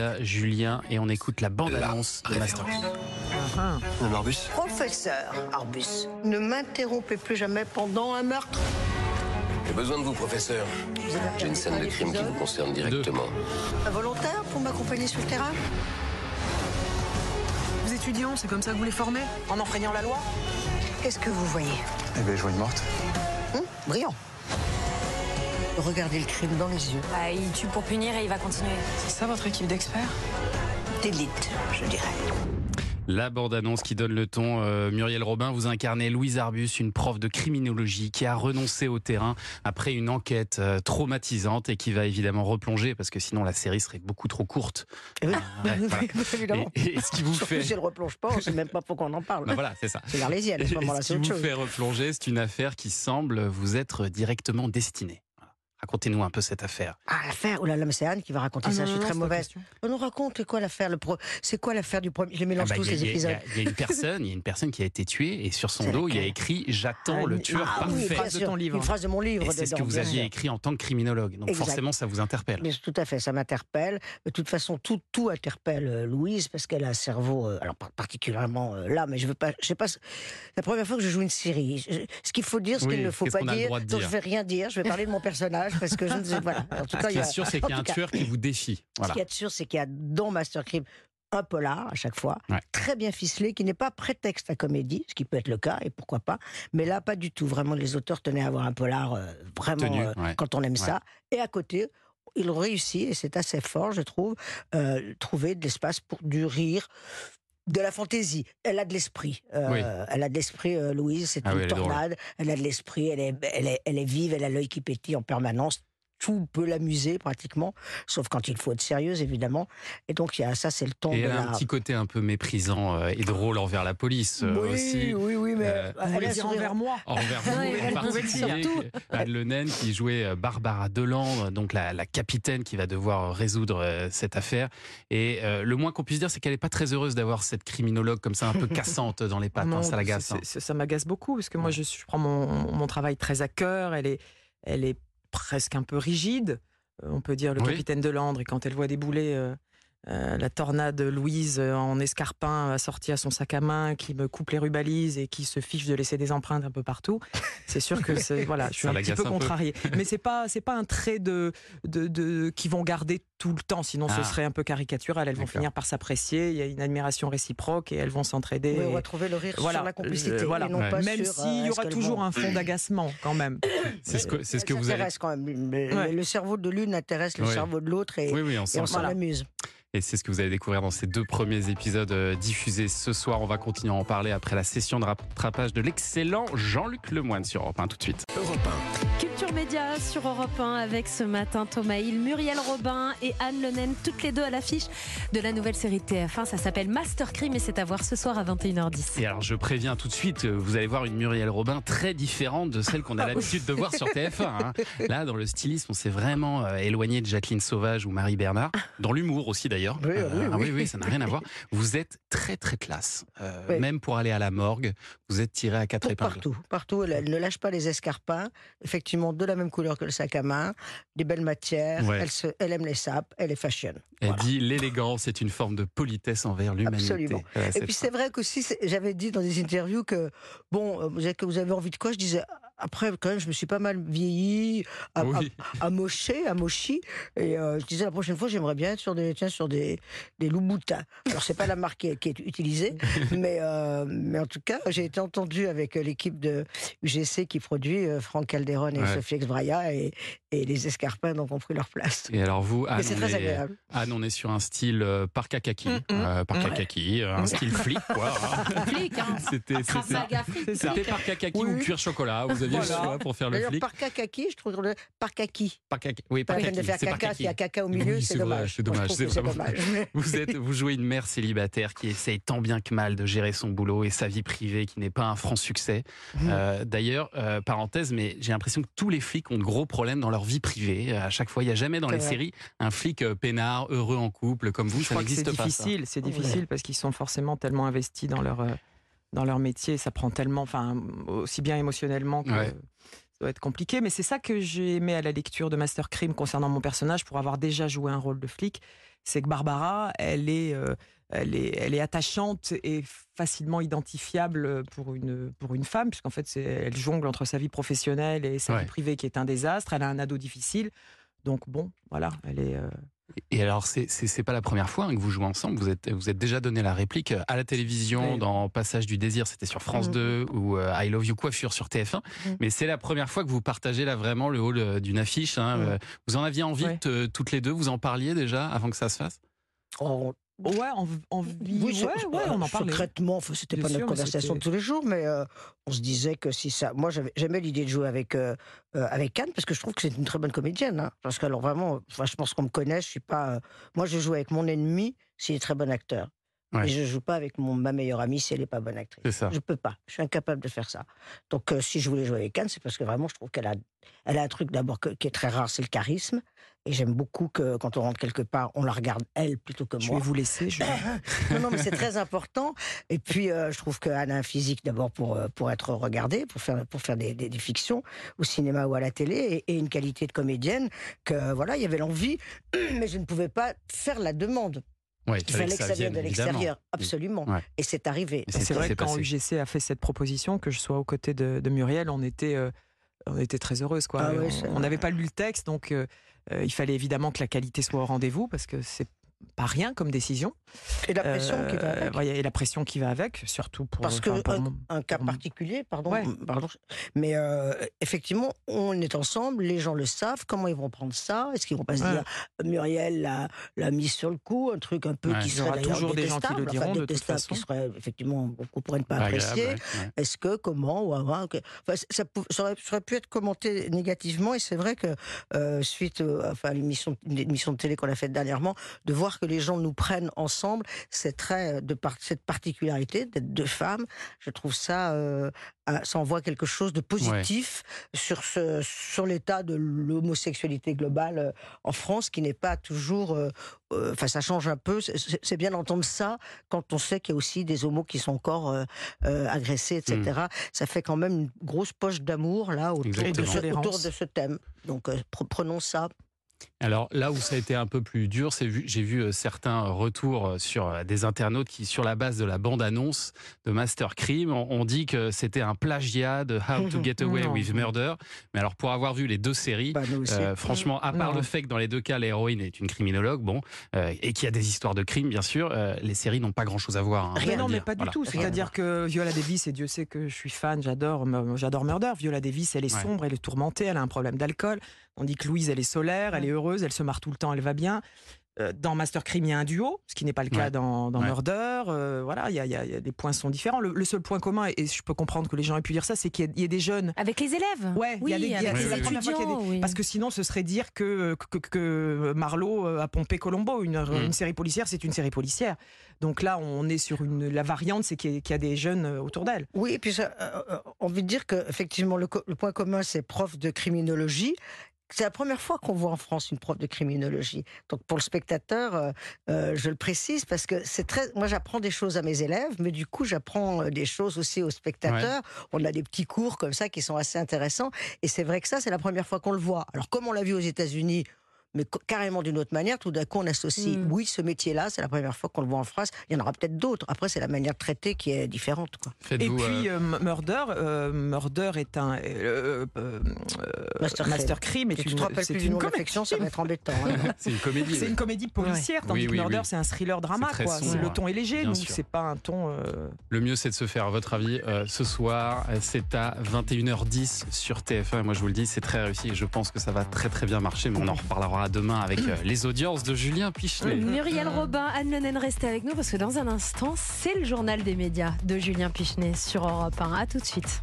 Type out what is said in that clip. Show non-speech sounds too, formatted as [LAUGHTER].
Olivia, Julien, et on écoute la bande-annonce de Master. Un Arbus Professeur Arbus, ne m'interrompez plus jamais pendant un meurtre. J'ai besoin de vous, professeur. J'ai une scène de crime qui vous concerne directement. Un volontaire pour m'accompagner sur le terrain Vous étudiants, c'est comme ça que vous les formez En enfreignant la loi? Qu'est-ce que vous voyez? Eh ben, je vois une morte. Hum, Brillant. Regardez le crime dans les yeux. Bah, il tue pour punir et il va continuer. C'est ça votre équipe d'experts? D'élite, je dirais. La bande-annonce qui donne le ton. euh, Muriel Robin, vous incarnez Louise Arbus, une prof de criminologie qui a renoncé au terrain après une enquête euh, traumatisante et qui va évidemment replonger parce que sinon la série serait beaucoup trop courte. Eh oui, ouais, [LAUGHS] voilà. évidemment. Et, et ce qui vous Surtout fait. si elle replonge pas, on sait même pas pourquoi on en parle. Ben voilà, c'est ça. C'est l'Arlésienne, à ce moment-là, ce qui vous chose. fait replonger, c'est une affaire qui semble vous être directement destinée. Racontez-nous un peu cette affaire. Ah, l'affaire, oh là là, mais c'est Anne qui va raconter Ah ça, non, je suis non, très mauvaise. On nous raconte quoi l'affaire le pro... C'est quoi l'affaire du premier Je les mélange Ah bah, tous a- a- épisodes. Il y, a une personne, il y a une personne qui a été tuée et sur son dos il y a écrit "J'attends Ah, le une- tueur Ah oui, parfait". bien de ton livre. Une phrase de mon livre. C'est ce que vous aviez écrit en tant que criminologue. Donc Exact. forcément, ça vous interpelle. Mais tout à fait, ça m'interpelle. De toute façon, tout, tout interpelle euh, Louise parce qu'elle a un cerveau, euh, alors par- particulièrement euh, là, mais je veux pas, je sais pas. c'est La première fois que je joue une série, je- ce qu'il faut dire, ce Oui, qu'il ne faut pas dire. Donc je vais rien dire. Je vais parler de mon personnage parce que je ne sais voilà. En tout Ce cas, qui il y est a- sûr, c'est qu'il y a un tueur qui vous défie. Ce Voilà. qu'il y a de sûr, c'est qu'il y a dans Master Crime un polar à chaque fois, Ouais. très bien ficelé, qui n'est pas prétexte à comédie, ce qui peut être le cas, et pourquoi pas. Mais là, pas du tout. Vraiment, les auteurs tenaient à avoir un polar euh, vraiment Tenu, euh, ouais. quand on aime ça. Et à côté, ils réussit, et c'est assez fort, je trouve, euh, trouver de l'espace pour du rire. De la fantaisie. Elle a de l'esprit. Euh, Oui. Elle a de l'esprit, euh, Louise. C'est Ah une oui, elle tornade. Elle a de l'esprit. Elle est, elle, est, elle est vive. Elle a l'œil qui pétille en permanence. Tout peut l'amuser pratiquement, sauf quand il faut être sérieuse évidemment. Et donc il y a ça, c'est le ton Et de elle a la. un petit côté un peu méprisant euh, et drôle envers la police euh, oui, aussi. oui, oui, mais Euh, Vous voulez dire envers moi Envers vous, [LAUGHS] Oui, elle pouvait. Anne Naine qui jouait euh, Barbara Deland, donc la, la capitaine qui va devoir résoudre cette affaire. Et euh, le moins qu'on puisse dire, c'est qu'elle n'est pas très heureuse d'avoir cette criminologue comme ça, un peu [LAUGHS] cassante dans les pattes. Non, hein, ça l'agace. hein. Ça m'agace beaucoup parce que moi, je prends mon, mon travail très à cœur. Elle est, elle est presque un peu rigide. Euh, On peut dire le Oui. capitaine de Landre. Et quand elle voit débouler euh, la tornade Louise euh, en escarpin assortie à son sac à main, qui me coupe les rubalises et qui se fiche de laisser des empreintes un peu partout, c'est sûr que c'est voilà, je suis [LAUGHS] Ça un petit peu contrariée. [LAUGHS] Mais c'est pas c'est pas un trait de de, de qui vont garder tout le temps. Sinon, Ah. ce serait un peu caricatural. Elles vont finir par s'apprécier. Il y a une admiration réciproque et elles vont s'entraider. Oui, on va trouver le rire voilà, sur la complicité. euh, voilà. et non Ouais. pas Même s'il euh, y aura toujours vont- un fond d'agacement quand même. [LAUGHS] C'est ce que, c'est ce que Elle vous avez. s'intéresse quand même. Le, Ouais. le cerveau de l'une intéresse le Ouais. cerveau de l'autre et, Oui, oui, on et on s'en amuse. Et c'est ce que vous allez découvrir dans ces deux premiers épisodes euh, diffusés ce soir. On va continuer à en parler après la session de rattrapage de l'excellent Jean-Luc Lemoine sur Europe 1 tout de suite. Europe 1. Culture Média sur Europe 1 avec ce matin Thomas Hill, Muriel Robin et Anne Lenaine, toutes les deux à l'affiche de la nouvelle série de TF1. Ça s'appelle Master Crime et c'est à voir ce soir à 21h10. Et alors je préviens tout de suite, euh, vous allez voir une Muriel Robin très différente de celle qu'on a l'habitude de voir sur TF1. hein. [LAUGHS] Là, dans le stylisme, on s'est vraiment euh, éloigné de Jacqueline Sauvage ou Marie Bernard. Dans l'humour aussi d'ailleurs. Oui, oui, ah oui. oui, ça n'a rien à voir. Vous êtes très très classe. Euh, Oui. Même pour aller à la morgue, vous êtes tiré à quatre Pour épingles. partout, partout. Elle, elle ne lâche pas les escarpins. Effectivement, de la même couleur que le sac à main, des belles matières. Ouais. Elle, se- elle aime les sapes, elle est fashion. Elle Voilà. dit l'élégance est une forme de politesse envers l'humanité. Absolument. Ouais, Et puis c'est vrai qu'aussi, j'avais dit dans des interviews que, bon, euh, vous avez envie de quoi? Je disais, après, quand même, je me suis pas mal vieilli, à, Oui. à, à mocher, à mochi. Et euh, je disais, la prochaine fois, j'aimerais bien être sur des, tiens, sur des, des Louboutin. Alors, c'est pas la marque qui est, qui est utilisée, [LAUGHS] mais, euh, mais en tout cas, j'ai été entendu avec euh, l'équipe de UGC qui produit euh, Franck Calderon et Ouais. Sophie Exbraya, et, et les escarpins donc, ont pris leur place. Et alors vous, Anne, c'est on très est- agréable. Anne, on est sur un style euh, parka kaki, Mm, parka Ouais. kaki, un style flic quoi. hein. [LAUGHS] Flic, hein C'était c'était- c'était parka kaki Oui. ou cuir chocolat. Vous aviez Voilà. choix pour faire le D'ailleurs, flic. par kaki, je trouve le par kaki. Parka, oui, Pas la parka peine de faire c'est caca, s'il y a kaki. caca au milieu, Oui, c'est c'est dommage. c'est dommage, c'est c'est vraiment- dommage. [LAUGHS] Vous êtes, vous jouez une mère célibataire qui essaye tant bien que mal de gérer son boulot et sa vie privée, qui n'est pas un franc succès. Mhm. Euh, D'ailleurs, euh, parenthèse, mais j'ai l'impression que tous les flics ont de gros problèmes dans leur vie privée. À chaque fois, il n'y a jamais dans C'est les vrai. séries un flic euh, peinard, heureux en couple comme vous. Je ça c'est n'existe pas. ça. difficile, c'est difficile parce qu'ils sont forcément tellement investis dans leur euh, dans leur métier, ça prend tellement, enfin aussi bien émotionnellement que Ouais. doit être compliqué. Mais c'est ça que j'ai aimé à la lecture de Master Crime concernant mon personnage, pour avoir déjà joué un rôle de flic, c'est que Barbara, elle est, euh, elle est, elle est attachante et facilement identifiable pour une, pour une femme, puisqu'en fait, elle jongle entre sa vie professionnelle et sa Ouais. vie privée qui est un désastre. Elle a un ado difficile. Donc bon, voilà, elle est. euh, Et alors, c'est c'est pas la première fois hein, que vous jouez ensemble. Vous êtes vous êtes déjà donné la réplique à la télévision Oui. dans Passage du désir, c'était sur France Mhm. 2 ou euh, I Love You Coiffure sur TF1. Mhm. Mais c'est la première fois que vous partagez là vraiment le hall euh, d'une affiche. hein. Euh, Vous en aviez envie Ouais. euh, toutes les deux. Vous en parliez déjà avant que ça se fasse? Ouais, en, en vie, oui, c'est- ouais, ouais, on en parlait. Secrètement, c'était pas sûr, notre conversation de tous les jours, mais euh, on se disait que si ça. Moi, j'avais- j'aimais l'idée de jouer avec, euh, euh, avec Anne, parce que je trouve que c'est une très bonne comédienne. hein. Parce que, alors vraiment, enfin, je pense qu'on me connaît, je suis pas. euh, moi, je joue avec mon ennemi s'il est très bon acteur. Ouais. Et je joue pas avec mon, ma meilleure amie si elle n'est pas bonne actrice. C'est ça. Je peux pas. Je suis incapable de faire ça. Donc, euh, si je voulais jouer avec Anne, c'est parce que vraiment, je trouve qu'elle a, elle a un truc d'abord qui est très rare, c'est le charisme. Et j'aime beaucoup que quand on rentre quelque part, on la regarde elle plutôt que Je moi. vais vous laisser. je- [LAUGHS] Non, non, mais c'est très important. Et puis, euh, je trouve qu'Anne a un physique d'abord pour, euh, pour être regardée, pour faire, pour faire des, des- des fictions au cinéma ou à la télé, et, et une qualité de comédienne que, voilà, il y avait l'envie, [CLEARS THROAT] mais je ne pouvais pas faire la demande. Ouais, Il fallait que ça vienne de l'extérieur, absolument. Ouais. Et c'est arrivé. C'est vrai que quand passé. UGC a fait cette proposition, que je sois aux côtés de, de Muriel, on était, euh, on était très heureuses. Quoi. Ah ouais, On- c'est- on n'avait pas lu le texte, donc euh, euh, il fallait évidemment que la qualité soit au rendez-vous, parce que c'est pas rien comme décision. Et la pression qui va Euh, avec. ouais, et la pression qui va avec, surtout pour, Parce que enfin, pour un, mon- un cas particulier, pardon, Ouais. pardon, mais euh, effectivement, on est ensemble, les gens le savent, comment ils vont prendre ça? Est-ce qu'ils vont pas se Ouais. dire Muriel l'a, l'a mis sur le coup, un truc un peu Ouais. qui Il y serait toujours des gens qui le détestable, diront, enfin, de toute détestable, façon. qui serait effectivement beaucoup pourraient ne pas Pas apprécier. Est-ce que, comment, ou avant, que- enfin, c- ça, pou- ça aurait, ça aurait pu être commenté négativement, et c'est vrai que euh, suite enfin, à l'émission, une émission de télé qu'on a faite dernièrement, de voir que les gens nous prennent ensemble, c'est très euh, de par cette particularité d'être deux femmes. Je trouve ça, euh, ça envoie quelque chose de positif sur ce, sur l'état de l'homosexualité globale euh, en France, qui n'est pas toujours, euh, euh, enfin, ça change un peu. C'est- bien d'entendre ça quand on sait qu'il y a aussi des homos qui sont encore euh, euh, agressés, etc. Ça fait quand même une grosse poche d'amour là autour de, ce, Tolérance. autour de ce thème. Donc euh, pre- prenons ça. Alors là où ça a été un peu plus dur, c'est vu, j'ai vu euh, certains retours euh, sur euh, des internautes qui, sur la base de la bande-annonce de Master Crime, ont, ont dit que c'était un plagiat de How to Get [LAUGHS] Away Non. with Murder. Mais alors pour avoir vu les deux séries, Bah, euh, franchement, à part Non. le fait que dans les deux cas l'héroïne est une criminologue, bon, euh, et qu'il y a des histoires de crimes, bien sûr, euh, les séries n'ont pas grand-chose à voir. hein, on Mais va non, mais dire. pas du Voilà. tout. C'est-à-dire que Viola Davis, et Dieu sait que je suis fan, j'adore, j'adore Murder. Viola Davis, elle est Ouais. sombre, elle est tourmentée, elle a un problème d'alcool. On dit que Louise, elle est solaire, elle est heureuse, elle se marre tout le temps, elle va bien. Euh, Dans Master Crime, il y a un duo, ce qui n'est pas le cas Ouais. dans, dans Ouais. Murder. Euh, voilà, il y a, il y a- il y a des points sont différents. Le, le seul point commun, et je peux comprendre que les gens aient pu dire ça, c'est qu'il y, y a des jeunes. Avec les élèves Ouais, oui, y a des- il y a- des-. Parce que sinon, ce serait dire que, que, que Marlowe a pompé Colombo. Une, Mm. une série policière, c'est une série policière. Donc là, on est sur une, la variante, c'est qu'il y, a- qu'il y a des jeunes euh, autour d'elle. Oui, et puis ça, euh, euh, envie de dire que effectivement le, le point commun c'est prof de criminologie. C'est la première fois qu'on voit en France une prof de criminologie. Donc pour le spectateur, euh, euh, je le précise parce que c'est très. Moi, j'apprends des choses à mes élèves, mais du coup, j'apprends euh, des choses aussi aux spectateurs. On a des petits cours comme ça qui sont assez intéressants. Et c'est vrai que ça, c'est la première fois qu'on le voit. Alors comme on l'a vu aux États-Unis. Mais carrément d'une autre manière, tout d'un coup on associe, Mm. oui, ce métier-là, c'est la première fois qu'on le voit en France. Il y en aura peut-être d'autres. Après, c'est la manière de traiter qui est différente. Quoi. Et puis euh, euh, Murder, euh, Murder est un euh, Master Crime tu te rappelles c'est plus du nom de ça va être embêtant. hein. [LAUGHS] c'est une comédie. C'est ouais. une comédie policière, tandis Oui, que Murder, oui. c'est un thriller drama. Quoi. sombre, Le ton est léger, sûr. c'est pas un ton. euh, Le mieux, c'est de se faire, à votre avis, euh, ce soir. C'est à 21h10 sur TF1. Et moi, je vous le dis, c'est très réussi. Et je pense que ça va très, très bien marcher. Mais on en reparlera demain avec euh, les audiences de Julien Pichelet. Muriel Robin, Anne Lenen, restez avec nous parce que dans un instant, c'est le journal des médias de Julien Pichenet sur Europe 1. À tout de suite.